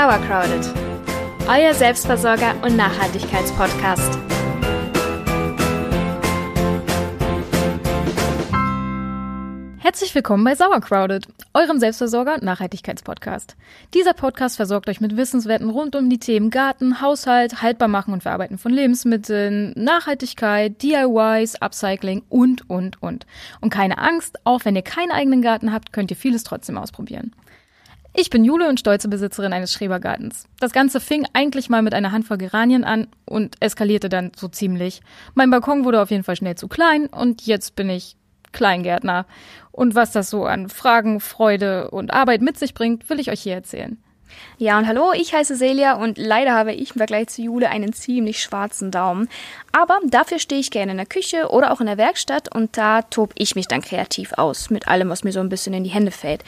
Sauercrowded, euer Selbstversorger und Nachhaltigkeitspodcast. Herzlich willkommen bei Sauercrowded, eurem Selbstversorger und Nachhaltigkeitspodcast. Dieser Podcast versorgt euch mit Wissenswerten rund um die Themen Garten, Haushalt, haltbar machen und verarbeiten von Lebensmitteln, Nachhaltigkeit, DIYs, Upcycling und, und, und. Und keine Angst, auch wenn ihr keinen eigenen Garten habt, könnt ihr vieles trotzdem ausprobieren. Ich bin Jule und stolze Besitzerin eines Schrebergartens. Das Ganze fing eigentlich mal mit einer Handvoll Geranien an und eskalierte dann so ziemlich. Mein Balkon wurde auf jeden Fall schnell zu klein und jetzt bin ich Kleingärtner. Und was das so an Fragen, Freude und Arbeit mit sich bringt, will ich euch hier erzählen. Ja, und hallo, ich heiße Celia und leider habe ich im Vergleich zu Jule einen ziemlich schwarzen Daumen. Aber dafür stehe ich gerne in der Küche oder auch in der Werkstatt und da tob ich mich dann kreativ aus mit allem, was mir so ein bisschen in die Hände fällt.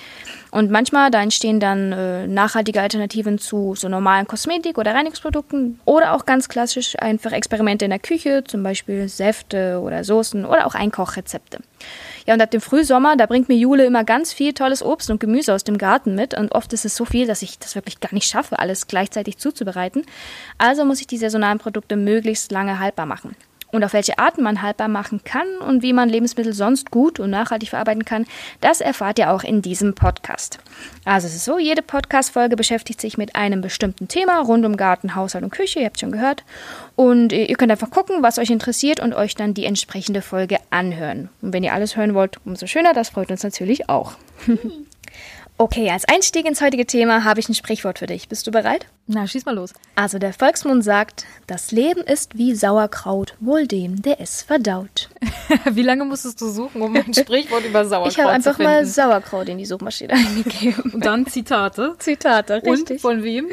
Und manchmal, da entstehen dann äh, nachhaltige Alternativen zu so normalen Kosmetik- oder Reinigungsprodukten oder auch ganz klassisch einfach Experimente in der Küche, zum Beispiel Säfte oder Soßen oder auch Einkochrezepte. Ja, und ab dem Frühsommer, da bringt mir Jule immer ganz viel tolles Obst und Gemüse aus dem Garten mit. Und oft ist es so viel, dass ich das wirklich gar nicht schaffe, alles gleichzeitig zuzubereiten. Also muss ich die saisonalen Produkte möglichst lange haltbar machen. Und auf welche Arten man haltbar machen kann und wie man Lebensmittel sonst gut und nachhaltig verarbeiten kann, das erfahrt ihr auch in diesem Podcast. Also es ist so, jede Podcast-Folge beschäftigt sich mit einem bestimmten Thema rund um Garten, Haushalt und Küche, ihr habt schon gehört. Und ihr könnt einfach gucken, was euch interessiert und euch dann die entsprechende Folge anhören. Und wenn ihr alles hören wollt, umso schöner, das freut uns natürlich auch. Okay, als Einstieg ins heutige Thema habe ich ein Sprichwort für dich. Bist du bereit? Na, schieß mal los. Also der Volksmund sagt, das Leben ist wie Sauerkraut, wohl dem, der es verdaut. wie lange musstest du suchen, um ein Sprichwort über Sauerkraut zu finden? Ich habe einfach mal Sauerkraut in die Suchmaschine eingegeben. Und dann Zitate. Zitate, richtig. Und von wem?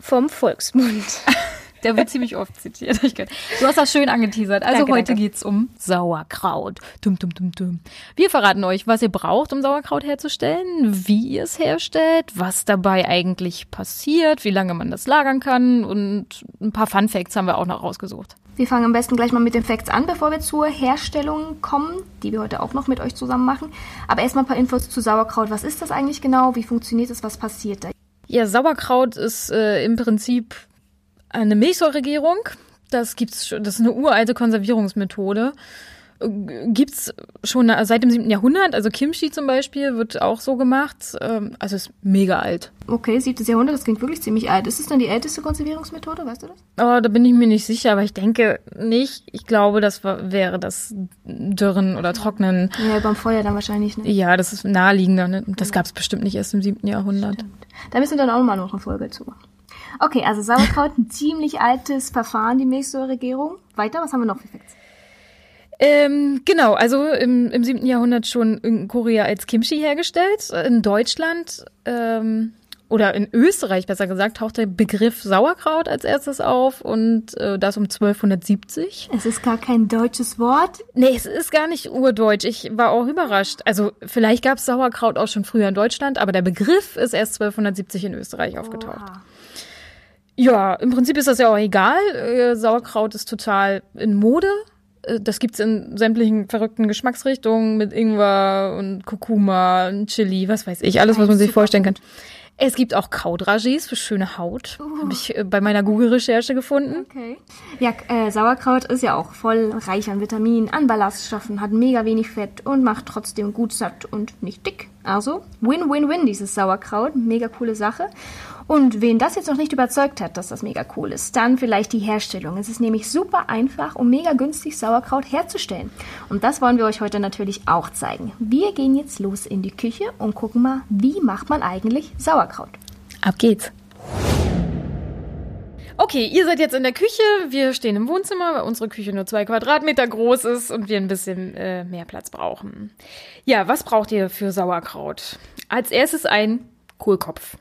Vom Volksmund. Der wird ziemlich oft zitiert. Du hast das schön angeteasert. Also danke, heute danke. geht's um Sauerkraut. Dum, dum, dum, dum. Wir verraten euch, was ihr braucht, um Sauerkraut herzustellen, wie ihr es herstellt, was dabei eigentlich passiert, wie lange man das lagern kann und ein paar Fun Facts haben wir auch noch rausgesucht. Wir fangen am besten gleich mal mit den Facts an, bevor wir zur Herstellung kommen, die wir heute auch noch mit euch zusammen machen. Aber erstmal ein paar Infos zu Sauerkraut. Was ist das eigentlich genau? Wie funktioniert es? Was passiert da? Ja, Sauerkraut ist äh, im Prinzip eine Milchsäuregärung. Das gibt's schon, das ist eine uralte Konservierungsmethode. Gibt's schon seit dem 7. Jahrhundert, also Kimchi zum Beispiel wird auch so gemacht. Ähm, also ist mega alt. Okay, 7. Jahrhundert, das klingt wirklich ziemlich alt. Ist es dann die älteste Konservierungsmethode, weißt du das? Oh, da bin ich mir nicht sicher, aber ich denke nicht. Ich glaube, das wäre das Dürren oder Trocknen. Ja, beim Feuer dann wahrscheinlich, ne? Ja, das ist naheliegender. Ne? Das ja. gab es bestimmt nicht erst im 7. Jahrhundert. Stimmt. Da müssen wir dann auch mal noch eine Folge zu machen. Okay, also Sauerkraut, ein ziemlich altes Verfahren, die Milchsäuregärung. Weiter, was haben wir noch für Facts? Ähm, genau, also im, im 7. Jahrhundert schon in Korea als Kimchi hergestellt. In Deutschland ähm, oder in Österreich besser gesagt taucht der Begriff Sauerkraut als erstes auf und äh, das um 1270. Es ist gar kein deutsches Wort? Nee, es ist gar nicht urdeutsch. Ich war auch überrascht. Also vielleicht gab es Sauerkraut auch schon früher in Deutschland, aber der Begriff ist erst 1270 in Österreich aufgetaucht. Oha. Ja, im Prinzip ist das ja auch egal. Äh, Sauerkraut ist total in Mode. Äh, das gibt's in sämtlichen verrückten Geschmacksrichtungen mit Ingwer und Kurkuma und Chili, was weiß ich, alles, was man sich vorstellen kann. Es gibt auch Kaudragés für schöne Haut. Uh. Habe ich äh, bei meiner Google-Recherche gefunden. Okay. Ja, äh, Sauerkraut ist ja auch voll reich an Vitaminen, an Ballaststoffen, hat mega wenig Fett und macht trotzdem gut satt und nicht dick. Also, Win-Win-Win, dieses Sauerkraut. Mega coole Sache. Und wen das jetzt noch nicht überzeugt hat, dass das mega cool ist, dann vielleicht die Herstellung. Es ist nämlich super einfach und mega günstig, Sauerkraut herzustellen. Und das wollen wir euch heute natürlich auch zeigen. Wir gehen jetzt los in die Küche und gucken mal, wie macht man eigentlich Sauerkraut. Ab geht's. Okay, ihr seid jetzt in der Küche, wir stehen im Wohnzimmer, weil unsere Küche nur zwei Quadratmeter groß ist und wir ein bisschen äh, mehr Platz brauchen. Ja, was braucht ihr für Sauerkraut? Als erstes ein Kohlkopf.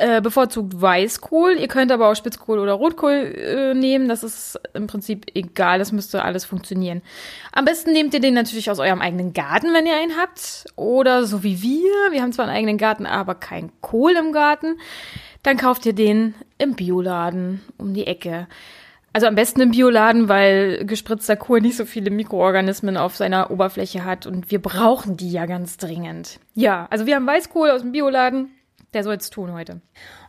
Äh, bevorzugt Weißkohl. Ihr könnt aber auch Spitzkohl oder Rotkohl äh, nehmen. Das ist im Prinzip egal. Das müsste alles funktionieren. Am besten nehmt ihr den natürlich aus eurem eigenen Garten, wenn ihr einen habt. Oder so wie wir. Wir haben zwar einen eigenen Garten, aber kein Kohl im Garten. Dann kauft ihr den im Bioladen um die Ecke. Also am besten im Bioladen, weil gespritzter Kohl nicht so viele Mikroorganismen auf seiner Oberfläche hat und wir brauchen die ja ganz dringend. Ja, also wir haben Weißkohl aus dem Bioladen der soll es tun heute.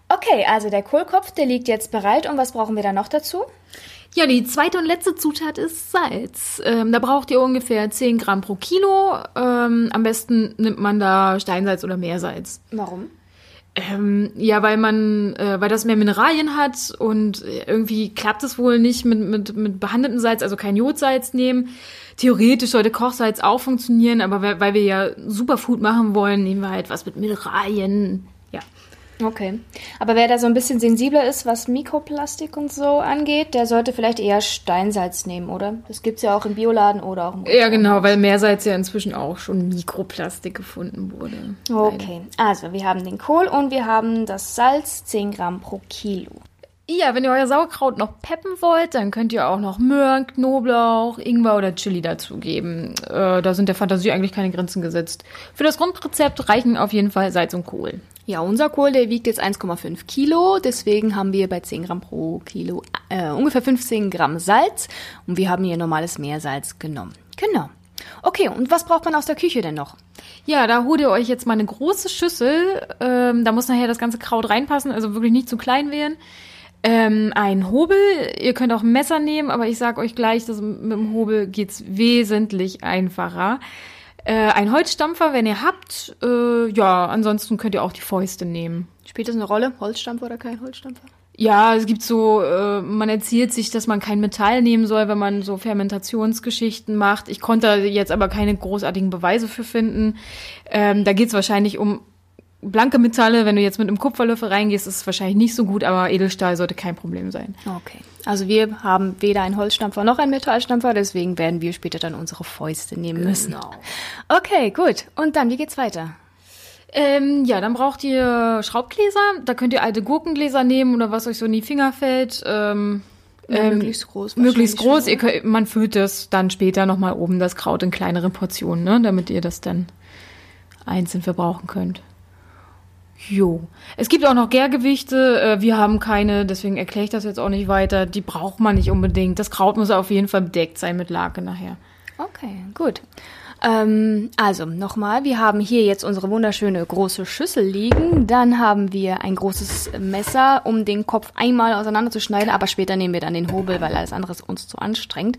Okay, also der Kohlkopf, der liegt jetzt bereit. Und was brauchen wir da noch dazu? Ja, die zweite und letzte Zutat ist Salz. Ähm, da braucht ihr ungefähr 10 Gramm pro Kilo. Ähm, am besten nimmt man da Steinsalz oder Meersalz. Warum? Ähm, ja, weil man, äh, weil das mehr Mineralien hat und irgendwie klappt es wohl nicht mit, mit, mit behandeltem Salz, also kein Jodsalz nehmen. Theoretisch sollte Kochsalz auch funktionieren, aber weil, weil wir ja Superfood machen wollen, nehmen wir halt was mit Mineralien. Ja. Okay. Aber wer da so ein bisschen sensibler ist, was Mikroplastik und so angeht, der sollte vielleicht eher Steinsalz nehmen, oder? Das gibt's ja auch im Bioladen oder auch im Ja, genau, weil Meersalz ja inzwischen auch schon Mikroplastik gefunden wurde. Okay, also wir haben den Kohl und wir haben das Salz, 10 Gramm pro Kilo. Ja, wenn ihr euer Sauerkraut noch peppen wollt, dann könnt ihr auch noch Möhren, Knoblauch, Ingwer oder Chili dazugeben. Äh, da sind der Fantasie eigentlich keine Grenzen gesetzt. Für das Grundrezept reichen auf jeden Fall Salz und Kohl. Ja, unser Kohl, der wiegt jetzt 1,5 Kilo. Deswegen haben wir bei 10 Gramm pro Kilo äh, ungefähr 15 Gramm Salz. Und wir haben hier normales Meersalz genommen. Genau. Okay, und was braucht man aus der Küche denn noch? Ja, da holt ihr euch jetzt mal eine große Schüssel. Ähm, da muss nachher das ganze Kraut reinpassen, also wirklich nicht zu klein werden. Ähm, ein Hobel, ihr könnt auch ein Messer nehmen, aber ich sage euch gleich, dass mit dem Hobel geht's wesentlich einfacher. Äh, ein Holzstampfer, wenn ihr habt. Äh, ja, ansonsten könnt ihr auch die Fäuste nehmen. Spielt das eine Rolle? Holzstampfer oder kein Holzstampfer? Ja, es gibt so, äh, man erzählt sich, dass man kein Metall nehmen soll, wenn man so Fermentationsgeschichten macht. Ich konnte jetzt aber keine großartigen Beweise für finden. Ähm, da geht's wahrscheinlich um blanke Metalle, wenn du jetzt mit einem Kupferlöffel reingehst, ist es wahrscheinlich nicht so gut, aber Edelstahl sollte kein Problem sein. Okay. Also wir haben weder einen Holzstampfer noch einen Metallstampfer, deswegen werden wir später dann unsere Fäuste nehmen müssen. Genau. Okay, gut. Und dann, wie geht's weiter? Ähm, ja, dann braucht ihr Schraubgläser. Da könnt ihr alte Gurkengläser nehmen oder was euch so in die Finger fällt. Ähm, ähm, möglichst groß. Möglichst groß. wahrscheinlich Ihr könnt, man füllt das dann später nochmal oben das Kraut in kleinere Portionen, ne? damit ihr das dann einzeln verbrauchen könnt. Jo. Es gibt auch noch Gärgewichte. Äh, wir haben keine, deswegen erkläre ich das jetzt auch nicht weiter. Die braucht man nicht unbedingt. Das Kraut muss auf jeden Fall bedeckt sein mit Lake nachher. Okay, gut. Ähm, also nochmal, wir haben hier jetzt unsere wunderschöne große Schüssel liegen. Dann haben wir ein großes Messer, um den Kopf einmal auseinanderzuschneiden, aber später nehmen wir dann den Hobel, weil alles andere ist uns zu anstrengend.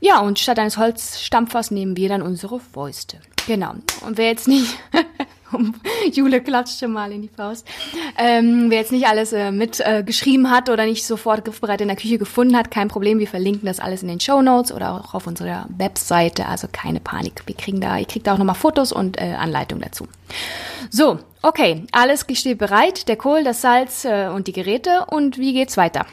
Ja, und statt eines Holzstampfers nehmen wir dann unsere Fäuste. Genau. Und wer jetzt nicht, Jule klatscht schon mal in die Faust, ähm, wer jetzt nicht alles äh, mit äh, hat oder nicht sofort griffbereit in der Küche gefunden hat, kein Problem, wir verlinken das alles in den Show Notes oder auch auf unserer Webseite, also keine Panik. Wir kriegen da, ihr kriegt da auch nochmal Fotos und äh, Anleitungen dazu. So, okay, alles steht bereit, der Kohl, das Salz äh, und die Geräte und wie geht's weiter?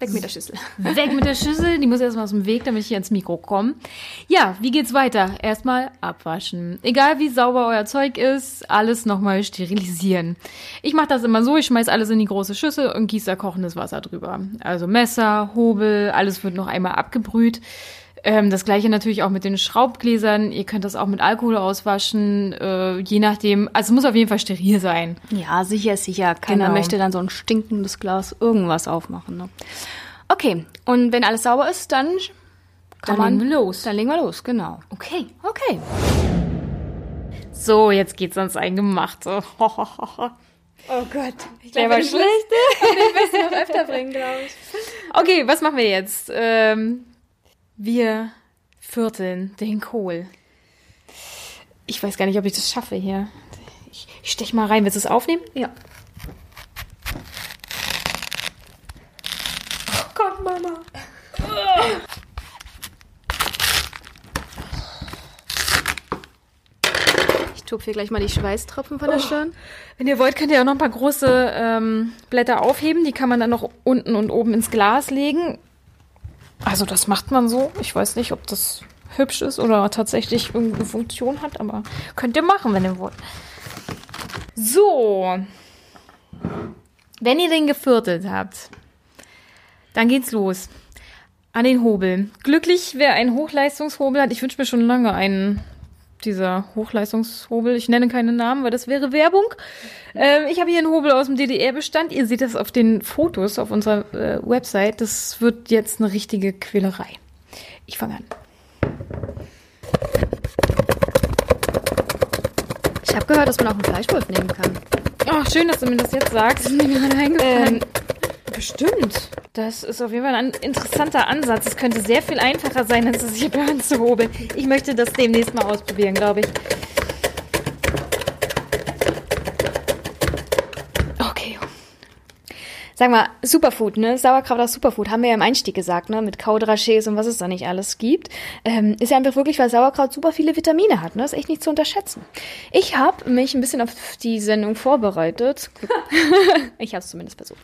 Weg mit der Schüssel. Weg mit der Schüssel, die muss erstmal aus dem Weg, damit ich hier ins Mikro komme. Ja, wie geht's weiter? Erstmal abwaschen. Egal wie sauber euer Zeug ist, alles nochmal sterilisieren. Ich mache das immer so, ich schmeiß alles in die große Schüssel und gieße da kochendes Wasser drüber. Also Messer, Hobel, alles wird noch einmal abgebrüht. Ähm, das gleiche natürlich auch mit den Schraubgläsern. Ihr könnt das auch mit Alkohol auswaschen, äh, je nachdem. Also es muss auf jeden Fall steril sein. Ja, sicher, sicher. Keiner Genau. möchte dann so ein stinkendes Glas irgendwas aufmachen. Ne? Okay, und wenn alles sauber ist, dann kann Dann man legen wir los. Dann legen wir los, genau. Okay. Okay. So, jetzt geht's ans Eingemachte. Oh Gott. Ich Der war schlecht. Ich will noch öfter bringen, glaube ich. Okay, was machen wir jetzt? Ähm, wir vierteln den Kohl. Ich weiß gar nicht, ob ich das schaffe hier. Ich, ich stech mal rein. Willst du es aufnehmen? Ja. Oh Gott, Mama. Ich tupfe hier gleich mal die Schweißtropfen von der Stirn. Wenn ihr wollt, könnt ihr auch noch ein paar große ähm, Blätter aufheben. Die kann man dann noch unten und oben ins Glas legen. Also das macht man so. Ich weiß nicht, ob das hübsch ist oder tatsächlich irgendeine Funktion hat, aber könnt ihr machen, wenn ihr wollt. So. Wenn ihr den geviertelt habt, dann geht's los. An den Hobel. Glücklich, wer einen Hochleistungshobel hat. Ich wünsche mir schon lange einen dieser Hochleistungshobel. Ich nenne keine Namen, weil das wäre Werbung. Ähm, ich habe hier einen Hobel aus dem DDR-Bestand. Ihr seht das auf den Fotos auf unserer äh, Website. Das wird jetzt eine richtige Quälerei. Ich fange an. Ich habe gehört, dass man auch einen Fleischwolf nehmen kann. Ach, schön, dass du mir das jetzt sagst. Das ist mir gerade eingefallen. Ähm, bestimmt. Das ist auf jeden Fall ein interessanter Ansatz. Es könnte sehr viel einfacher sein, als es hier per Hand zu hobeln. Ich möchte das demnächst mal ausprobieren, glaube ich. Okay. Sag mal, Superfood, ne? Sauerkraut aus Superfood, haben wir ja im Einstieg gesagt, ne? Mit Kaudrachés und was es da nicht alles gibt. Ähm, ist ja einfach wirklich, weil Sauerkraut super viele Vitamine hat, ne? Ist echt nicht zu unterschätzen. Ich habe mich ein bisschen auf die Sendung vorbereitet. ich habe es zumindest versucht.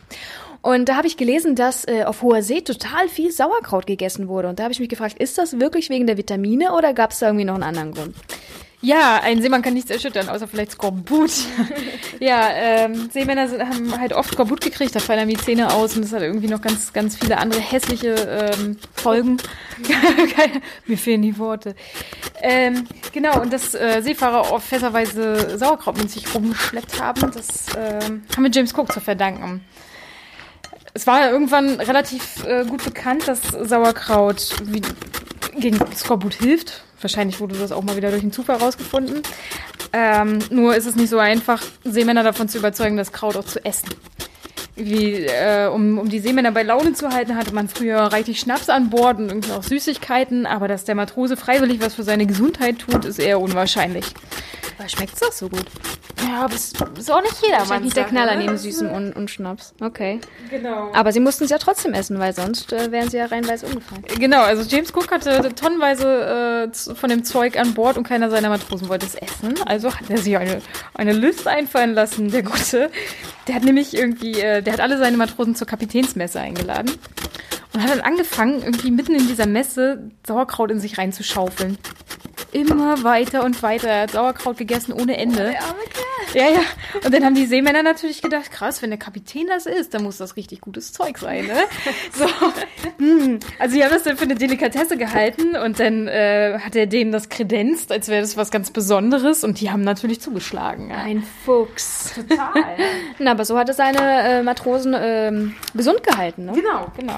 Und da habe ich gelesen, dass äh, auf hoher See total viel Sauerkraut gegessen wurde. Und da habe ich mich gefragt, ist das wirklich wegen der Vitamine oder gab es da irgendwie noch einen anderen Grund? Ja, ein Seemann kann nichts erschüttern, außer vielleicht Skorbut. ja, ähm, Seemänner sind, haben halt oft Skorbut gekriegt, da fallen einem die Zähne aus und das hat irgendwie noch ganz, ganz viele andere hässliche ähm, Folgen. Mir fehlen die Worte. Ähm, genau, und dass äh, Seefahrer oft fässerweise Sauerkraut mit sich rumgeschleppt haben, das ähm, haben wir James Cook zu verdanken. Es war irgendwann relativ äh, gut bekannt, dass Sauerkraut wie, gegen Skorbut hilft. Wahrscheinlich wurde das auch mal wieder durch einen Zufall rausgefunden. Ähm, nur ist es nicht so einfach, Seemänner davon zu überzeugen, das Kraut auch zu essen. Wie, äh, um, um die Seemänner bei Laune zu halten, hatte man früher reichlich Schnaps an Bord und irgendwie auch Süßigkeiten, aber dass der Matrose freiwillig was für seine Gesundheit tut, ist eher unwahrscheinlich. Aber schmeckt's doch so gut? Ja, aber es ist auch nicht jeder. Wahrscheinlich nicht der Knaller neben Süßen und, und Schnaps. Okay. Genau. Aber sie mussten es ja trotzdem essen, weil sonst äh, wären sie ja reinweise umgefallen. Genau, also James Cook hatte tonnenweise äh, von dem Zeug an Bord und keiner seiner Matrosen wollte es essen. Also hat er sich eine, eine Liste einfallen lassen, der Gute. Der hat nämlich irgendwie, äh, der hat alle seine Matrosen zur Kapitänsmesse eingeladen und hat dann angefangen, irgendwie mitten in dieser Messe Sauerkraut in sich reinzuschaufeln. Immer weiter und weiter. Er hat Sauerkraut gegessen ohne Ende. Ja, ja. Und dann haben die Seemänner natürlich gedacht, krass, wenn der Kapitän das ist, dann muss das richtig gutes Zeug sein, ne? So. Hm. Also die haben das dann für eine Delikatesse gehalten und dann äh, hat er denen das kredenzt, als wäre das was ganz Besonderes und die haben natürlich zugeschlagen. Ja. Ein Fuchs. Total. Na, aber so hat er seine äh, Matrosen ähm, gesund gehalten, ne? genau, genau.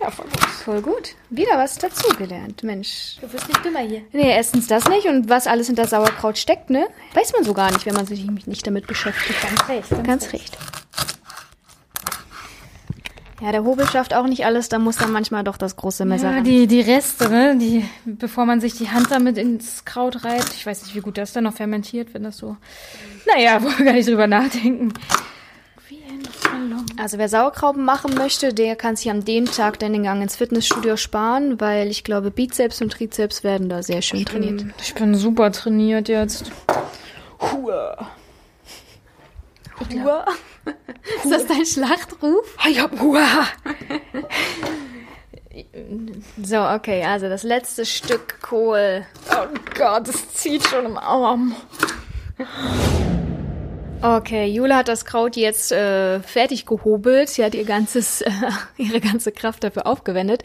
Ja, voll gut. Voll gut. Wieder was dazugelernt, Mensch. Du bist nicht dümmer hier. Nee, erstens das nicht und was alles hinter Sauerkraut steckt, ne? Weiß man so gar nicht, wenn man sich nicht damit beschäftigt. Ganz recht. Ganz recht. Ja, der Hobel schafft auch nicht alles, da muss dann manchmal doch das große Messer Ja, ran. die, die Reste, ne? Die, bevor man sich die Hand damit ins Kraut reibt. Ich weiß nicht, wie gut das dann noch fermentiert, wenn das so. Naja, wollen wir gar nicht drüber nachdenken. Also wer Sauerkraut machen möchte, der kann sich an dem Tag dann den Gang ins Fitnessstudio sparen, weil ich glaube, Bizeps und Trizeps werden da sehr schön trainiert. Ich bin super trainiert jetzt. Hua. Hua? Ist das dein Schlachtruf? Ich hab Hua. So, okay, also das letzte Stück Kohl. Oh Gott, es zieht schon im Arm. Okay, Jule hat das Kraut jetzt äh, fertig gehobelt. Sie hat ihr ganzes, äh, ihre ganze Kraft dafür aufgewendet.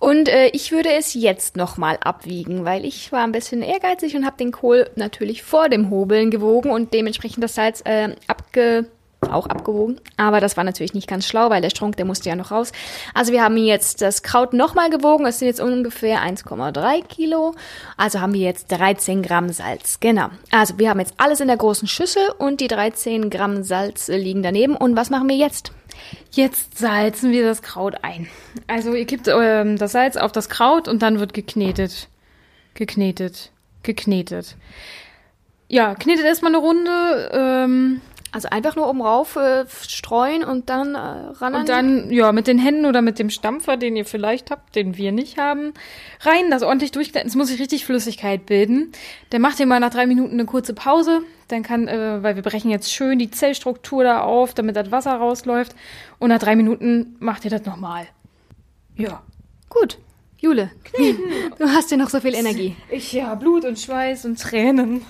Und äh, ich würde es jetzt nochmal abwiegen, weil ich war ein bisschen ehrgeizig und habe den Kohl natürlich vor dem Hobeln gewogen und dementsprechend das Salz äh, abge auch abgewogen. Aber das war natürlich nicht ganz schlau, weil der Strunk, der musste ja noch raus. Also wir haben jetzt das Kraut nochmal gewogen. Es sind jetzt ungefähr 1,3 Kilo. Also haben wir jetzt 13 Gramm Salz. Genau. Also wir haben jetzt alles in der großen Schüssel und die 13 Gramm Salz liegen daneben. Und was machen wir jetzt? Jetzt salzen wir das Kraut ein. Also ihr kippt ähm, das Salz auf das Kraut und dann wird geknetet. Geknetet. Geknetet. Ja, knetet erstmal eine Runde. Ähm, Also einfach nur oben rauf äh, streuen und dann äh, ran an Und dann, ja, mit den Händen oder mit dem Stampfer, den ihr vielleicht habt, den wir nicht haben, rein, das ordentlich durchgleiten. Es muss sich richtig Flüssigkeit bilden. Dann macht ihr mal nach drei Minuten eine kurze Pause. Dann kann, äh, weil wir brechen jetzt schön die Zellstruktur da auf, damit das Wasser rausläuft. Und nach drei Minuten macht ihr das nochmal. Ja. Gut. Jule, du hast ja noch so viel Energie. Ich, ja, Blut und Schweiß und Tränen.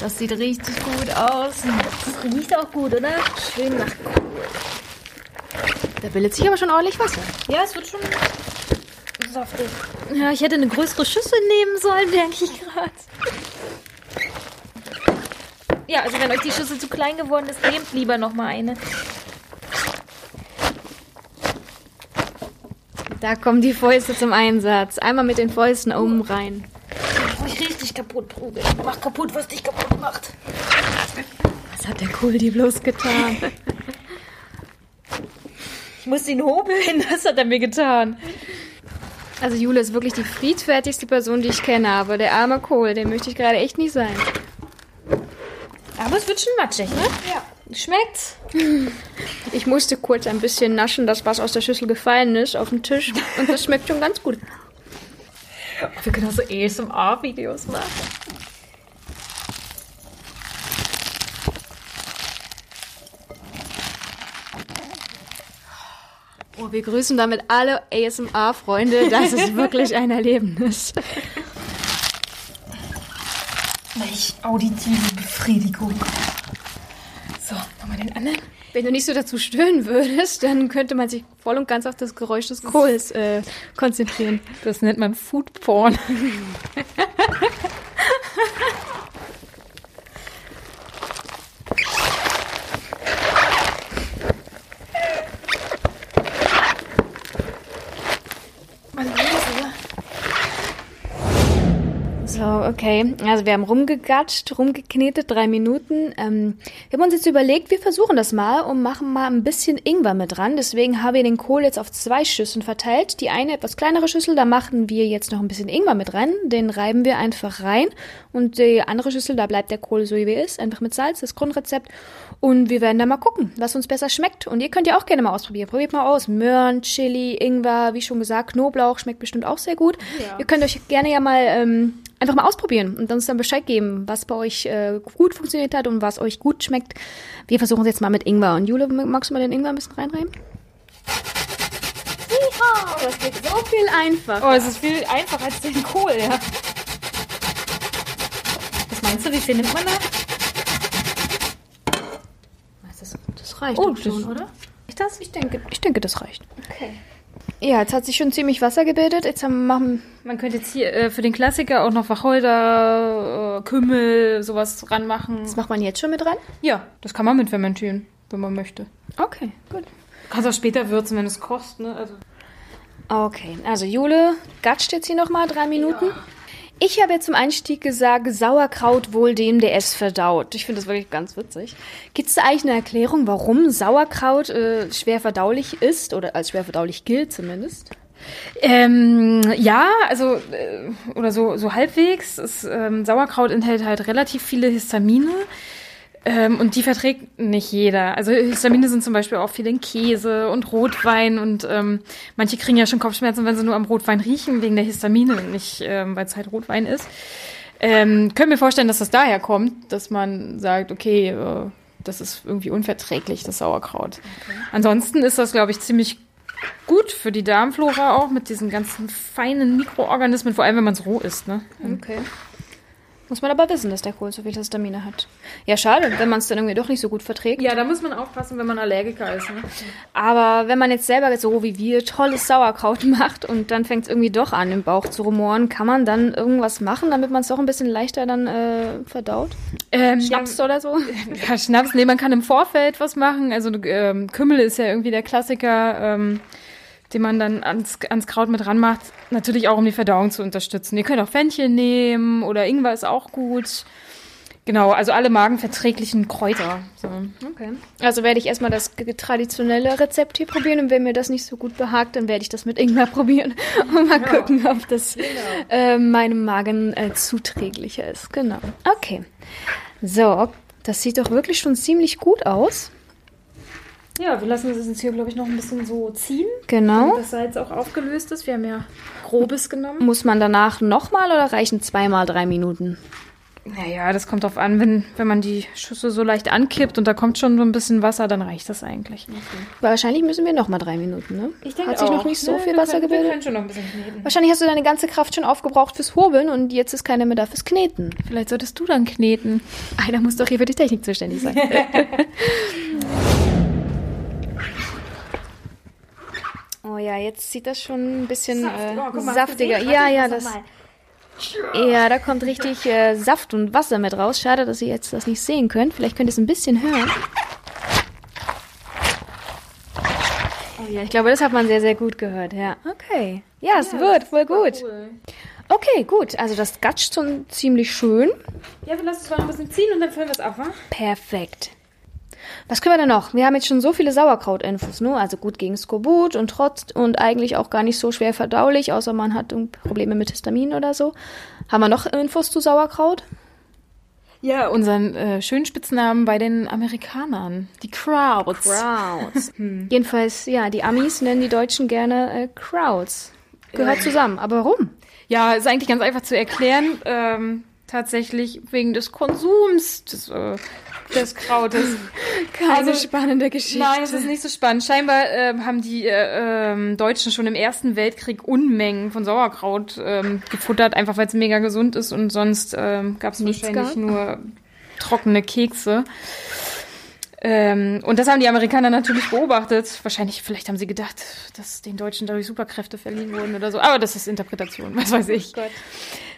Das sieht richtig gut aus. Das riecht auch gut, oder? Schön nach Kohl. Da bildet sich aber schon ordentlich Wasser. Ja, es wird schon saftig. Ja, ich hätte eine größere Schüssel nehmen sollen, denke ich gerade. Ja, also wenn euch die Schüssel zu klein geworden ist, nehmt lieber noch mal eine. Da kommen die Fäuste zum Einsatz. Einmal mit den Fäusten oben rein. Kaputt prügel. Mach kaputt, was dich kaputt macht. Was hat der Kohl die bloß getan? Ich muss ihn hobeln, das hat er mir getan. Also Jule ist wirklich die friedfertigste Person, die ich kenne, aber der arme Kohl, den möchte ich gerade echt nicht sein. Aber es wird schon matschig, ne? Ja. Schmeckt's? Ich musste kurz ein bisschen naschen, das was aus der Schüssel gefallen ist, auf den Tisch. Und das schmeckt schon ganz gut. Wir können auch so ASMR-Videos machen. Oh, wir grüßen damit alle ASMR-Freunde. Das ist wirklich ein Erlebnis. Welch auditive Befriedigung. So, nochmal den anderen. Wenn du nicht so dazu stören würdest, dann könnte man sich voll und ganz auf das Geräusch des Kohls äh, konzentrieren. Das nennt man Food So, okay. Also wir haben rumgegatscht, rumgeknetet, drei Minuten. Ähm, wir haben uns jetzt überlegt, wir versuchen das mal und machen mal ein bisschen Ingwer mit dran. Deswegen haben wir den Kohl jetzt auf zwei Schüsseln verteilt. Die eine etwas kleinere Schüssel, da machen wir jetzt noch ein bisschen Ingwer mit rein. Den reiben wir einfach rein. Und die andere Schüssel, da bleibt der Kohl so wie er ist. Einfach mit Salz, das Grundrezept. Und wir werden da mal gucken, was uns besser schmeckt. Und ihr könnt ja auch gerne mal ausprobieren. Probiert mal aus. Möhren, Chili, Ingwer, wie schon gesagt, Knoblauch schmeckt bestimmt auch sehr gut. Ja. Ihr könnt euch gerne ja mal ähm, einfach mal ausprobieren und uns dann Bescheid geben, was bei euch äh, gut funktioniert hat und was euch gut schmeckt. Wir versuchen es jetzt mal mit Ingwer. Und Jule, magst du mal den Ingwer ein bisschen reinreiben? Das geht so viel einfacher. Oh, es ist viel einfacher als den Kohl, ja. Was meinst du, wie viel nimmt man da? Das, das reicht Oh, schon, oder? Ist das? Ich denke, ich denke, das reicht. Okay. Ja, jetzt hat sich schon ziemlich Wasser gebildet. Jetzt haben, machen Man könnte jetzt hier äh, für den Klassiker auch noch Wacholder, äh, Kümmel, sowas ranmachen. das macht man jetzt schon mit rein. Ja, das kann man mit fermentieren, wenn man möchte. Okay, gut. Du kannst auch später würzen, wenn es kostet, ne? Also Okay, also Jule gatscht jetzt hier nochmal drei Minuten. Ich habe jetzt zum Einstieg gesagt, Sauerkraut wohl dem, der es verdaut. Ich finde das wirklich ganz witzig. Gibt es da eigentlich eine Erklärung, warum Sauerkraut äh, schwer verdaulich ist oder als schwer verdaulich gilt zumindest? Ähm, ja, also, äh, oder so, so halbwegs. Es, ähm, Sauerkraut enthält halt relativ viele Histamine. Ähm, und die verträgt nicht jeder. Also Histamine sind zum Beispiel auch viel in Käse und Rotwein und ähm, manche kriegen ja schon Kopfschmerzen, wenn sie nur am Rotwein riechen, wegen der Histamine und nicht, ähm, weil es halt Rotwein ist. Ähm, können mir vorstellen, dass das daher kommt, dass man sagt, okay, äh, das ist irgendwie unverträglich, das Sauerkraut. Ansonsten ist das, glaube ich, ziemlich gut für die Darmflora auch mit diesen ganzen feinen Mikroorganismen, vor allem wenn man es roh isst. Ne? Okay. Muss man aber wissen, dass der Kohl so viel Histamine hat. Ja, schade, wenn man es dann irgendwie doch nicht so gut verträgt. Ja, da muss man aufpassen, wenn man Allergiker ist. Ne? Aber wenn man jetzt selber so wie wir tolles Sauerkraut macht und dann fängt es irgendwie doch an, im Bauch zu rumoren, kann man dann irgendwas machen, damit man es doch ein bisschen leichter dann äh, verdaut? Ähm, Schnaps oder so? Ja, Schnaps, nee, man kann im Vorfeld was machen. Also ähm, Kümmel ist ja irgendwie der Klassiker, ähm, den man dann ans, ans Kraut mit ranmacht. Natürlich auch, um die Verdauung zu unterstützen. Ihr könnt auch Fenchel nehmen oder Ingwer ist auch gut. Genau, also alle magenverträglichen Kräuter. So. Okay. Also werde ich erstmal das traditionelle Rezept hier probieren und wenn mir das nicht so gut behagt, dann werde ich das mit Ingwer probieren und mal gucken, ob das äh, meinem Magen äh, zuträglicher ist. Genau. Okay. So, das sieht doch wirklich schon ziemlich gut aus. Ja, wir lassen es jetzt hier, glaube ich, noch ein bisschen so ziehen. Genau. damit Das Salz auch aufgelöst ist. Wir haben ja grobes genommen. Muss man danach nochmal oder reichen zweimal drei Minuten? Naja, das kommt drauf an, wenn, wenn man die Schüssel so leicht ankippt und da kommt schon so ein bisschen Wasser, dann reicht das eigentlich. Wahrscheinlich müssen wir nochmal drei Minuten, ne? Hat sich noch nicht so Ne, viel wir Wasser können, Wir gebildet? können schon noch ein bisschen kneten. Wahrscheinlich hast du deine ganze Kraft schon aufgebraucht fürs Hobeln und jetzt ist keiner mehr da fürs Kneten. Vielleicht solltest du dann kneten. Einer muss doch hier für die Technik zuständig sein. oh ja, jetzt sieht das schon ein bisschen Saft. äh, Oh, mal, saftiger. Ja, ja, das. Ja, da kommt richtig äh, Saft und Wasser mit raus. Schade, dass ihr jetzt das nicht sehen könnt. Vielleicht könnt ihr es ein bisschen hören. Oh ja, ich glaube, das hat man sehr, sehr gut gehört, ja. Okay. Ja, es ja, wird, voll gut. Cool. Okay, gut. Also das gatscht schon ziemlich schön. Ja, wir lassen es mal ein bisschen ziehen und dann füllen wir es ab, wa? Perfekt. Was können wir denn noch? Wir haben jetzt schon so viele Sauerkraut-Infos, ne? Also gut gegen Skorbut und trotz und eigentlich auch gar nicht so schwer verdaulich, außer man hat Probleme mit Histamin oder so. Haben wir noch Infos zu Sauerkraut? Ja, unseren äh, schönen Spitznamen bei den Amerikanern. Die Crowds. Crowds. hm. Jedenfalls, ja, die Amis nennen die Deutschen gerne äh, Crowds. Gehört zusammen. Aber warum? Ja, ist eigentlich ganz einfach zu erklären. Ähm, tatsächlich wegen des Konsums des, äh, des Krautes. Keine also, spannende Geschichte. Nein, es ist nicht so spannend. Scheinbar äh, haben die äh, äh, Deutschen schon im Ersten Weltkrieg Unmengen von Sauerkraut äh, gefuttert, einfach weil es mega gesund ist und sonst äh, gab es wahrscheinlich gab? nur trockene Kekse. Ähm, und das haben die Amerikaner natürlich beobachtet. Wahrscheinlich, vielleicht haben sie gedacht, dass den Deutschen dadurch Superkräfte verliehen wurden oder so. Aber das ist Interpretation, was weiß ich. Oh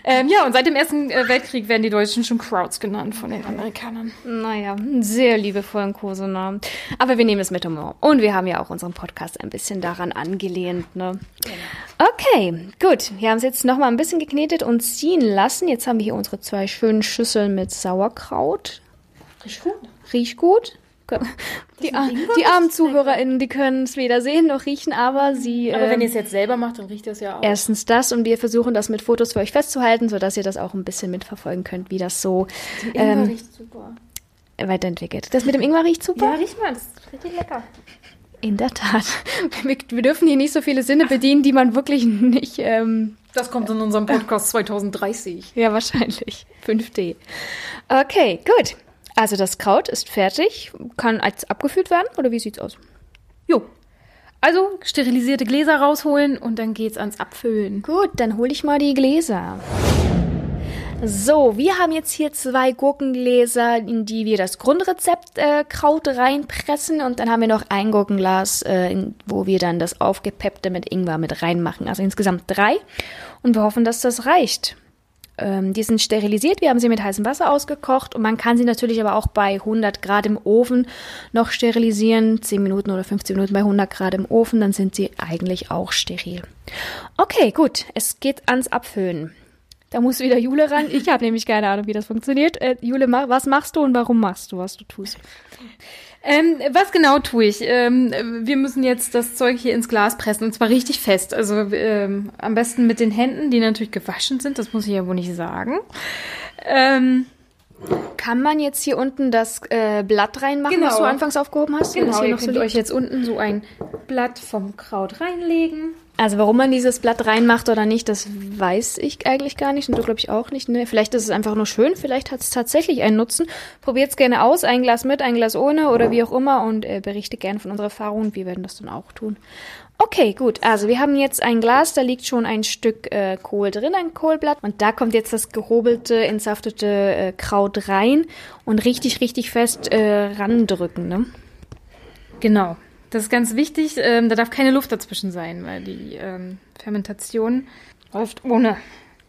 ähm, ja, und seit dem Ersten äh, Weltkrieg werden die Deutschen schon Crowds genannt von den Amerikanern. Naja, sehr liebevollen Kosenamen. Aber wir nehmen es mit Humor. Und wir haben ja auch unseren Podcast ein bisschen daran angelehnt, ne? Genau. Okay, gut. Wir haben es jetzt nochmal ein bisschen geknetet und ziehen lassen. Jetzt haben wir hier unsere zwei schönen Schüsseln mit Sauerkraut. Riecht gut. Riecht gut. Die, die armen ZuhörerInnen, die können es weder sehen noch riechen, aber sie. Aber wenn ähm, ihr es jetzt selber macht, dann riecht es ja auch. Erstens das und wir versuchen das mit Fotos für euch festzuhalten, sodass ihr das auch ein bisschen mitverfolgen könnt, wie das so. Die Ingwer ähm, riecht super. Weiterentwickelt. Das mit dem Ingwer riecht super? Ja, riecht mal, das ist richtig lecker. In der Tat. Wir, wir, dürfen hier nicht so viele Sinne bedienen, die man wirklich nicht. Ähm, das kommt in unserem Podcast 2030. Ja, wahrscheinlich. 5D. Okay, gut. Also das Kraut ist fertig, kann als abgefüllt werden oder wie sieht's aus? Jo. Also sterilisierte Gläser rausholen und dann geht's ans Abfüllen. Gut, dann hole ich mal die Gläser. So, wir haben jetzt hier zwei Gurkengläser, in die wir das Grundrezept äh, Kraut reinpressen und dann haben wir noch ein Gurkenglas, äh, in, wo wir dann das aufgepeppte mit Ingwer mit reinmachen. Also insgesamt drei und wir hoffen, dass das reicht. Ähm, die sind sterilisiert. Wir haben sie mit heißem Wasser ausgekocht und man kann sie natürlich aber auch bei 100 Grad im Ofen noch sterilisieren. 10 Minuten oder 15 Minuten bei 100 Grad im Ofen, dann sind sie eigentlich auch steril. Okay, gut. Es geht ans Abfüllen. Da muss wieder Jule ran. Ich habe nämlich keine Ahnung, wie das funktioniert. Äh, Jule, was machst du und warum machst du, was du tust? Ähm, was genau tue ich? Ähm, wir müssen jetzt das Zeug hier ins Glas pressen und zwar richtig fest. Also ähm, am besten mit den Händen, die natürlich gewaschen sind. Das muss ich ja wohl nicht sagen. Ähm, kann man jetzt hier unten das äh, Blatt reinmachen, genau. was du anfangs aufgehoben hast? Genau, ihr könnt so euch jetzt unten so ein Blatt vom Kraut reinlegen. Also warum man dieses Blatt reinmacht oder nicht, das weiß ich eigentlich gar nicht und du glaube ich auch nicht. Ne? Vielleicht ist es einfach nur schön, vielleicht hat es tatsächlich einen Nutzen. Probiert es gerne aus, ein Glas mit, ein Glas ohne oder wie auch immer und äh, berichte gerne von unserer Erfahrung. Wir werden das dann auch tun. Okay, gut. Also wir haben jetzt ein Glas, da liegt schon ein Stück äh, Kohl drin, ein Kohlblatt. Und da kommt jetzt das gehobelte, entsaftete äh, Kraut rein und richtig, richtig fest äh, randrücken. Ne? Genau. Das ist ganz wichtig. Ähm, da darf keine Luft dazwischen sein, weil die ähm, Fermentation läuft ohne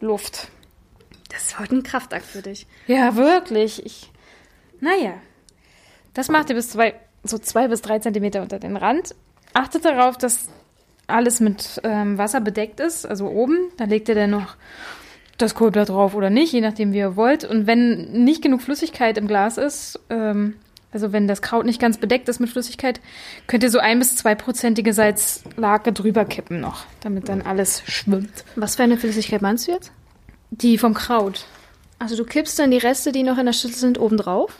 Luft. Das ist heute ein Kraftakt für dich. Ja, wirklich. Ich, naja. Das macht ihr bis zwei, so zwei bis drei Zentimeter unter den Rand. Achtet darauf, dass alles mit ähm, Wasser bedeckt ist, also oben. Da legt ihr dann noch das Kohlblatt drauf oder nicht, je nachdem, wie ihr wollt. Und wenn nicht genug Flüssigkeit im Glas ist, ähm, also wenn das Kraut nicht ganz bedeckt ist mit Flüssigkeit, könnt ihr so ein bis zweiprozentige Salzlake drüber kippen noch, damit dann alles schwimmt. Was für eine Flüssigkeit meinst du jetzt? Die vom Kraut. Also du kippst dann die Reste, die noch in der Schüssel sind, oben drauf?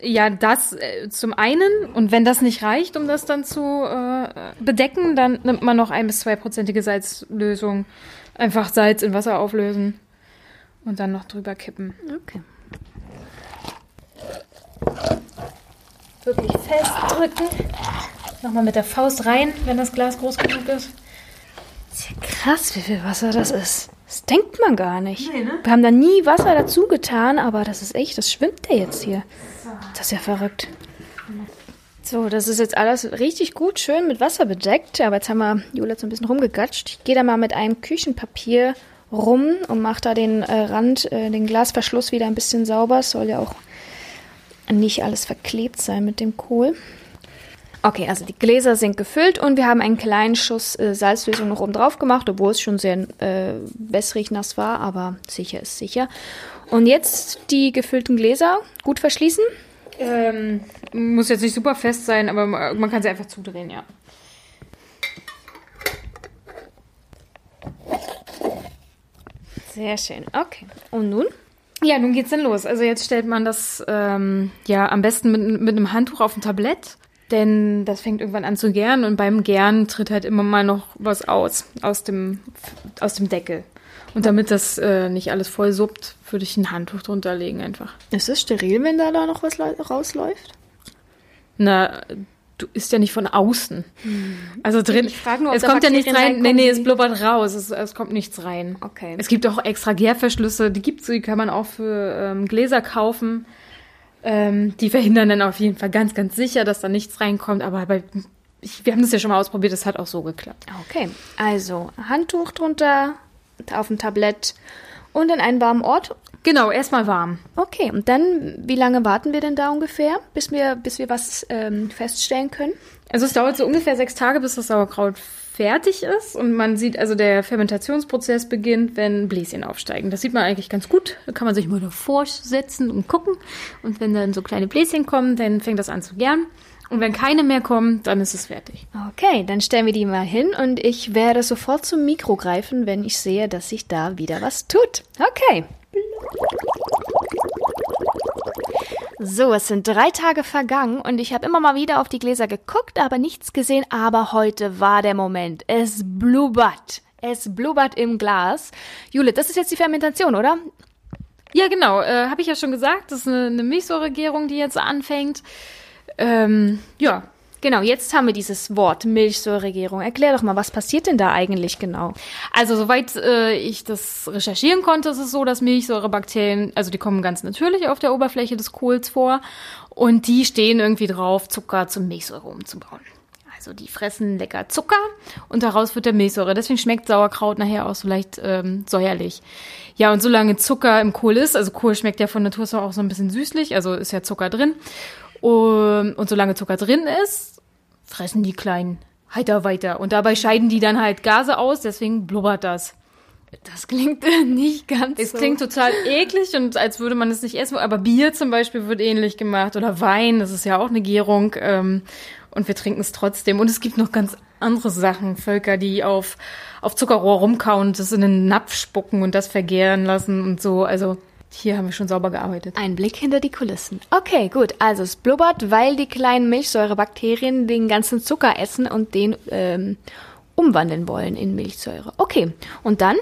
Ja, das äh, zum einen. Und wenn das nicht reicht, um das dann zu äh, bedecken, dann nimmt man noch ein bis zweiprozentige Salzlösung. Einfach Salz in Wasser auflösen und dann noch drüber kippen. Okay. Wirklich festdrücken. Nochmal mit der Faust rein, wenn das Glas groß genug ist. ist ja krass, wie viel Wasser das ist. Das denkt man gar nicht. Nee, ne? Wir haben da nie Wasser dazu getan, aber das ist echt, das schwimmt der jetzt hier. Das ist ja verrückt. So, das ist jetzt alles richtig gut, schön mit Wasser bedeckt. Aber jetzt haben wir Jule jetzt ein bisschen rumgegatscht. Ich gehe da mal mit einem Küchenpapier rum und mache da den äh, Rand, äh, den Glasverschluss wieder ein bisschen sauber. Es soll ja auch nicht alles verklebt sein mit dem Kohl. Okay, also die Gläser sind gefüllt und wir haben einen kleinen Schuss äh, Salzlösung noch oben drauf gemacht, obwohl es schon sehr äh, wässrig nass war, aber sicher ist sicher. Und jetzt die gefüllten Gläser gut verschließen. Ähm, muss jetzt nicht super fest sein, aber man kann sie einfach zudrehen, ja. Sehr schön. Okay. Und nun? Ja, nun geht's dann los. Also jetzt stellt man das ähm, ja am besten mit, mit einem Handtuch auf ein Tablett denn das fängt irgendwann an zu gären und beim Gären tritt halt immer mal noch was aus, aus dem, aus dem Deckel. Und damit das äh, nicht alles voll suppt, würde ich ein Handtuch drunter legen einfach. Ist es steril, wenn da, da noch was rausläuft? Na, du isst ja nicht von außen. Hm. Also drin. Ich frage nur, ob es kommt ja nichts rein. Nee, nee, es blubbert raus. Es, es, kommt nichts rein. Okay. Es gibt auch extra Gärverschlüsse. Die gibt's, die kann man auch für ähm, Gläser kaufen. Ähm, die verhindern dann auf jeden Fall ganz, ganz sicher, dass da nichts reinkommt. Aber bei, ich, wir haben das ja schon mal ausprobiert, das hat auch so geklappt. Okay, also Handtuch drunter, auf dem Tablett und an einen warmen Ort. Genau, erstmal warm. Okay, und dann, wie lange warten wir denn da ungefähr, bis wir, bis wir was ähm, feststellen können? Also es dauert so ungefähr sechs Tage, bis das Sauerkraut fertig ist und man sieht, also der Fermentationsprozess beginnt, wenn Bläschen aufsteigen. Das sieht man eigentlich ganz gut. Da kann man sich mal davor setzen und gucken. Und wenn dann so kleine Bläschen kommen, dann fängt das an zu gären. Und wenn keine mehr kommen, dann ist es fertig. Okay, dann stellen wir die mal hin und ich werde sofort zum Mikro greifen, wenn ich sehe, dass sich da wieder was tut. Okay. So, es sind drei Tage vergangen und ich habe immer mal wieder auf die Gläser geguckt, aber nichts gesehen. Aber heute war der Moment. Es blubbert. Es blubbert im Glas. Jule, das ist jetzt die Fermentation, oder? Ja, genau. Äh, habe ich ja schon gesagt. Das ist eine, eine Milchsäuregärung, die jetzt anfängt. Ähm, ja, Genau, jetzt haben wir dieses Wort Milchsäuregärung. Erklär doch mal, was passiert denn da eigentlich genau? Also, soweit äh, ich das recherchieren konnte, ist es so, dass Milchsäurebakterien, also die kommen ganz natürlich auf der Oberfläche des Kohls vor und die stehen irgendwie drauf, Zucker zum Milchsäure umzubauen. Also die fressen lecker Zucker und daraus wird der Milchsäure. Deswegen schmeckt Sauerkraut nachher auch so leicht ähm, säuerlich. Ja, und solange Zucker im Kohl ist, also Kohl schmeckt ja von Natur aus auch so ein bisschen süßlich, also ist ja Zucker drin. Und, und solange Zucker drin ist, fressen die Kleinen heiter weiter. Und dabei scheiden die dann halt Gase aus, deswegen blubbert das. Das klingt nicht ganz es so. Es klingt total eklig und als würde man es nicht essen. Aber Bier zum Beispiel wird ähnlich gemacht oder Wein, das ist ja auch eine Gärung. Ähm, und wir trinken es trotzdem. Und es gibt noch ganz andere Sachen, Völker, die auf, auf Zuckerrohr rumkauen und das in den Napf spucken und das vergären lassen und so. Also hier haben wir schon sauber gearbeitet. Ein Blick hinter die Kulissen. Okay, gut. Also es blubbert, weil die kleinen Milchsäurebakterien den ganzen Zucker essen und den ähm, umwandeln wollen in Milchsäure. Okay. Und dann?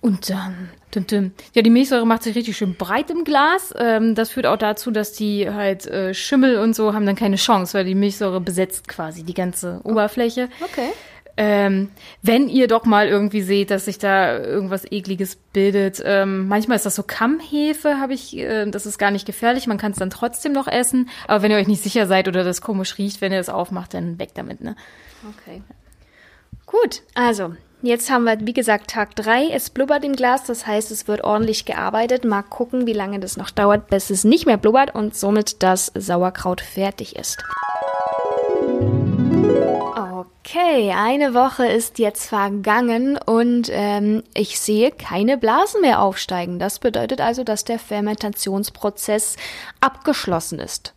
Und dann, düm, düm. ja, die Milchsäure macht sich richtig schön breit im Glas. Ähm, das führt auch dazu, dass die halt äh, Schimmel und so haben dann keine Chance, weil die Milchsäure besetzt quasi die ganze Oberfläche. Okay. Ähm, wenn ihr doch mal irgendwie seht, dass sich da irgendwas ekliges bildet, ähm, manchmal ist das so Kammhefe, habe ich, äh, das ist gar nicht gefährlich, man kann es dann trotzdem noch essen, aber wenn ihr euch nicht sicher seid oder das komisch riecht, wenn ihr es aufmacht, dann weg damit, ne? Okay. Gut, also Jetzt haben wir, wie gesagt, Tag drei. Es blubbert im Glas, das heißt, es wird ordentlich gearbeitet. Mal gucken, wie lange das noch dauert, bis es nicht mehr blubbert und somit das Sauerkraut fertig ist. Okay, eine Woche ist jetzt vergangen und ähm, ich sehe keine Blasen mehr aufsteigen. Das bedeutet also, dass der Fermentationsprozess abgeschlossen ist.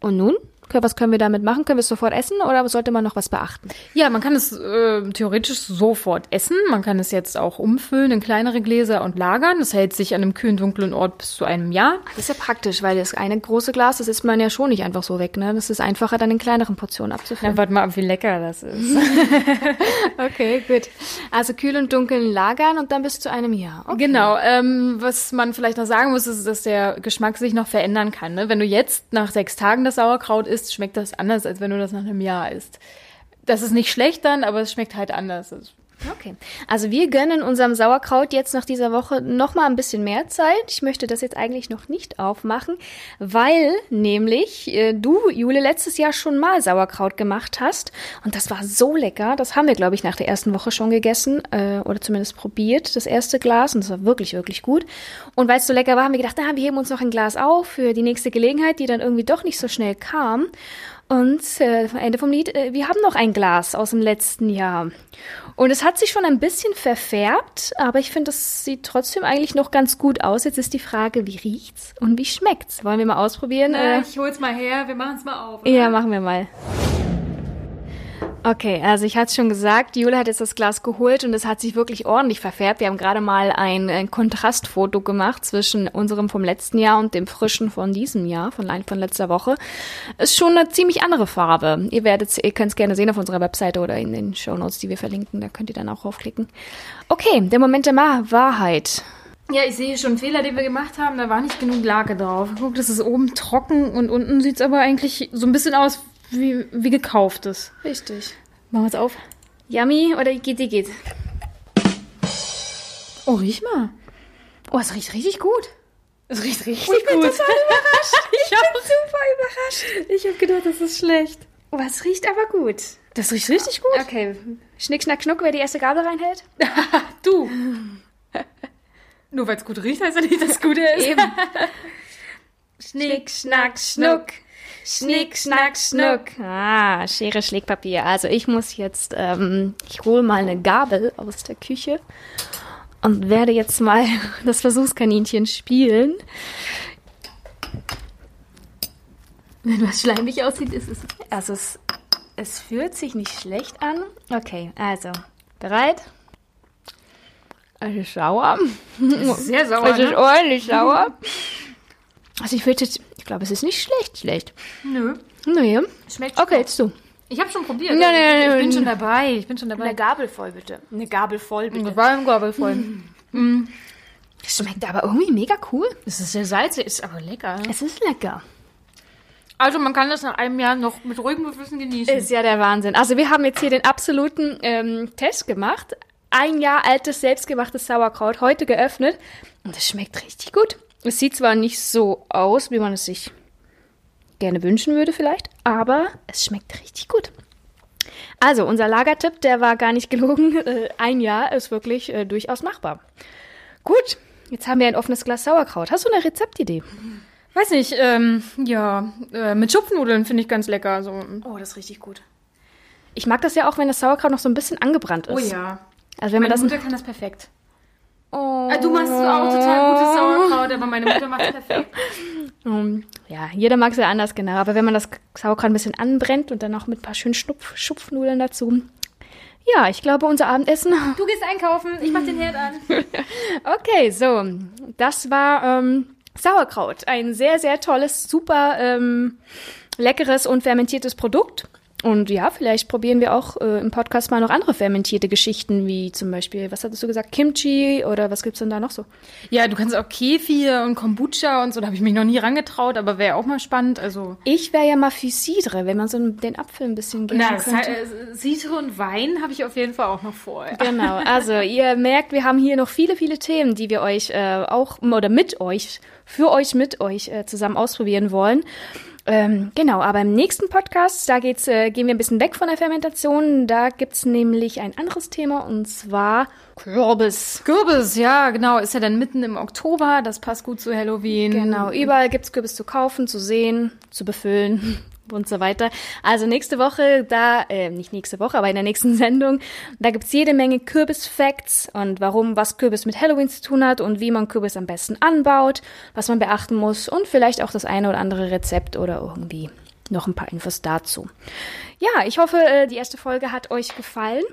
Und nun? Was können wir damit machen? Können wir es sofort essen oder sollte man noch was beachten? Ja, man kann es äh, theoretisch sofort essen. Man kann es jetzt auch umfüllen in kleinere Gläser und lagern. Das hält sich an einem kühlen, dunklen Ort bis zu einem Jahr. Das ist ja praktisch, weil das eine große Glas, das isst man ja schon nicht einfach so weg. Ne? Das ist einfacher, dann in kleineren Portionen abzufüllen. Na, warte mal wie lecker das ist. okay, gut. Also kühl und dunkel lagern und dann bis zu einem Jahr. Okay. Genau. Ähm, was man vielleicht noch sagen muss, ist, dass der Geschmack sich noch verändern kann. Ne? Wenn du jetzt nach sechs Tagen das Sauerkraut isst, isst, schmeckt das anders, als wenn du das nach einem Jahr isst. Das ist nicht schlecht dann, aber es schmeckt halt anders. Okay. Also wir gönnen unserem Sauerkraut jetzt nach dieser Woche noch mal ein bisschen mehr Zeit. Ich möchte das jetzt eigentlich noch nicht aufmachen, weil nämlich äh, du, Jule, letztes Jahr schon mal Sauerkraut gemacht hast. Und das war so lecker. Das haben wir, glaube ich, nach der ersten Woche schon gegessen äh, oder zumindest probiert, das erste Glas. Und das war wirklich, wirklich gut. Und weil es so lecker war, haben wir gedacht, na, wir heben uns noch ein Glas auf für die nächste Gelegenheit, die dann irgendwie doch nicht so schnell kam. Und äh, Ende vom Lied, äh, wir haben noch ein Glas aus dem letzten Jahr. Und es hat sich schon ein bisschen verfärbt, aber ich finde, es sieht trotzdem eigentlich noch ganz gut aus. Jetzt ist die Frage, wie riecht's und wie schmeckt's? Wollen wir mal ausprobieren? Na, Äh, ich hol's mal her, wir machen's mal auf. ja, machen wir mal. Okay, also ich hatte es schon gesagt, Jule hat jetzt das Glas geholt und es hat sich wirklich ordentlich verfärbt. Wir haben gerade mal ein, ein Kontrastfoto gemacht zwischen unserem vom letzten Jahr und dem frischen von diesem Jahr, von, von letzter Woche. Ist schon eine ziemlich andere Farbe. Ihr werdet, ihr könnt es gerne sehen auf unserer Webseite oder in den Shownotes, die wir verlinken. Da könnt ihr dann auch raufklicken. Okay, der Moment der Wahrheit. Ja, ich sehe schon Fehler, den wir gemacht haben. Da war nicht genug Lage drauf. Guck, das ist oben trocken und unten sieht's aber eigentlich so ein bisschen aus wie, wie gekauftes. Richtig. Machen wir's auf. Yummy oder geht, die geht? Oh, riech mal. Oh, es riecht richtig gut. Es riecht richtig Ich bin gut. total überrascht. Ich bin super überrascht. Ich habe gedacht, das ist schlecht. Was riecht aber gut. Das riecht richtig gut. Okay. Schnick, schnack, schnuck, wer die erste Gabel reinhält? Du. Nur weil es gut riecht, heißt ja nicht, dass es gut ist. Eben. Schnick, schnack, schnuck. Schnick, schnack, schnuck. Ah, Schere, Schlägpapier. Also ich muss jetzt, ähm, ich hole mal eine Gabel aus der Küche und werde jetzt mal das Versuchskaninchen spielen. Wenn was schleimig aussieht, ist es. Also es, es fühlt sich nicht schlecht an. Okay, also bereit? Es ist sauer. Sehr sauer. Es ist Ne? ordentlich sauer. Also ich würde jetzt, ich glaube, es ist nicht schlecht, schlecht. Nö. Nee. Schmeckt Okay, jetzt du. Ich habe schon probiert. Nein, nein, nein, ich bin schon dabei. Ich bin schon dabei. Gabel voll, bitte. Eine Gabel voll, Das war im Gabel voll. Das schmeckt aber irgendwie mega cool. Das ist sehr salzig, ist aber lecker. Es ist lecker. Also man kann das nach einem Jahr noch mit ruhigem Gewissen genießen. Ist ja der Wahnsinn. Also wir haben jetzt hier den absoluten ähm, Test gemacht. Ein Jahr altes, selbstgemachtes Sauerkraut, heute geöffnet. Und es schmeckt richtig gut. Es sieht zwar nicht so aus, wie man es sich gerne wünschen würde vielleicht, aber es schmeckt richtig gut. Also, unser Lagertipp, der war gar nicht gelogen. Äh, Ein Jahr ist wirklich äh, durchaus machbar. Gut, jetzt haben wir ein offenes Glas Sauerkraut. Hast du eine Rezeptidee? Weiß nicht, ähm, ja, äh, mit Schupfnudeln finde ich ganz lecker. So. Oh, das ist richtig gut. Ich mag das ja auch, wenn das Sauerkraut noch so ein bisschen angebrannt ist. Oh ja. Also wenn man Meine das Mutter kann das perfekt. Oh. Äh, Du machst auch total gutes Sauerkraut, aber meine Mutter macht perfekt. Ähm, Ja, jeder mag es ja anders, genau. Aber wenn man das Sauerkraut ein bisschen anbrennt und dann noch mit ein paar schönen Schnupf Schupfnudeln dazu. Ja, ich glaube, unser Abendessen. Du gehst einkaufen, ich mach den Herd an. Okay, so. Das war ähm, Sauerkraut. Ein sehr, sehr tolles, super ähm, leckeres und fermentiertes Produkt. Und ja, vielleicht probieren wir auch äh, im Podcast mal noch andere fermentierte Geschichten, wie zum Beispiel, was hattest du gesagt, Kimchi oder was gibt's denn da noch so? Ja, du kannst auch Kefir und Kombucha und so, da habe ich mich noch nie rangetraut, aber wäre auch mal spannend. Also, Ich wäre ja mal für Cidre, wenn man so den Apfel ein bisschen gären na, könnte. äh, Citre und Wein habe ich auf jeden Fall auch noch vor. Ja. Genau, also ihr merkt, wir haben hier noch viele, viele Themen, die wir euch äh, auch oder mit euch, für euch, mit euch äh, zusammen ausprobieren wollen. Ähm, genau, aber im nächsten Podcast, da geht's, äh, gehen wir ein bisschen weg von der Fermentation. Da gibt's nämlich ein anderes Thema und zwar Kürbis. Kürbis, ja, genau, ist ja dann mitten im Oktober, das passt gut zu Halloween. Genau, überall gibt's Kürbis zu kaufen, zu sehen, zu befüllen und so weiter. Also nächste Woche, da, äh, nicht nächste Woche, aber in der nächsten Sendung, da gibt's jede Menge Kürbis-Facts und warum, was Kürbis mit Halloween zu tun hat und wie man Kürbis am besten anbaut, was man beachten muss und vielleicht auch das eine oder andere Rezept oder irgendwie noch ein paar Infos dazu. Ja, ich hoffe, äh, die erste Folge hat euch gefallen.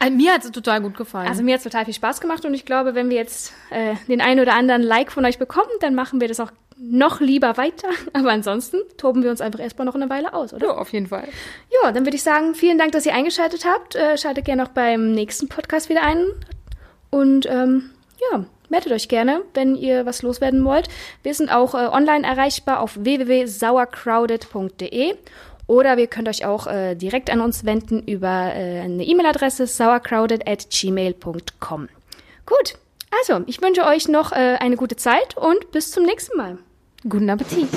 Äh, Mir hat es total gut gefallen. Also mir hat es total viel Spaß gemacht und ich glaube, wenn wir jetzt äh, den einen oder anderen Like von euch bekommen, dann machen wir das auch noch lieber weiter. Aber ansonsten toben wir uns einfach erstmal noch eine Weile aus, oder? ja, auf jeden Fall. Ja, dann würde ich sagen, vielen Dank, dass ihr eingeschaltet habt. Äh, schaltet gerne auch beim nächsten Podcast wieder ein. Und ähm, ja, meldet euch gerne, wenn ihr was loswerden wollt. Wir sind auch äh, online erreichbar auf www.sauercrowded.de oder ihr könnt euch auch äh, direkt an uns wenden über äh, eine E-Mail-Adresse sauercrowded at gmail.com. Gut, also ich wünsche euch noch äh, eine gute Zeit und bis zum nächsten Mal. Guten Appetit.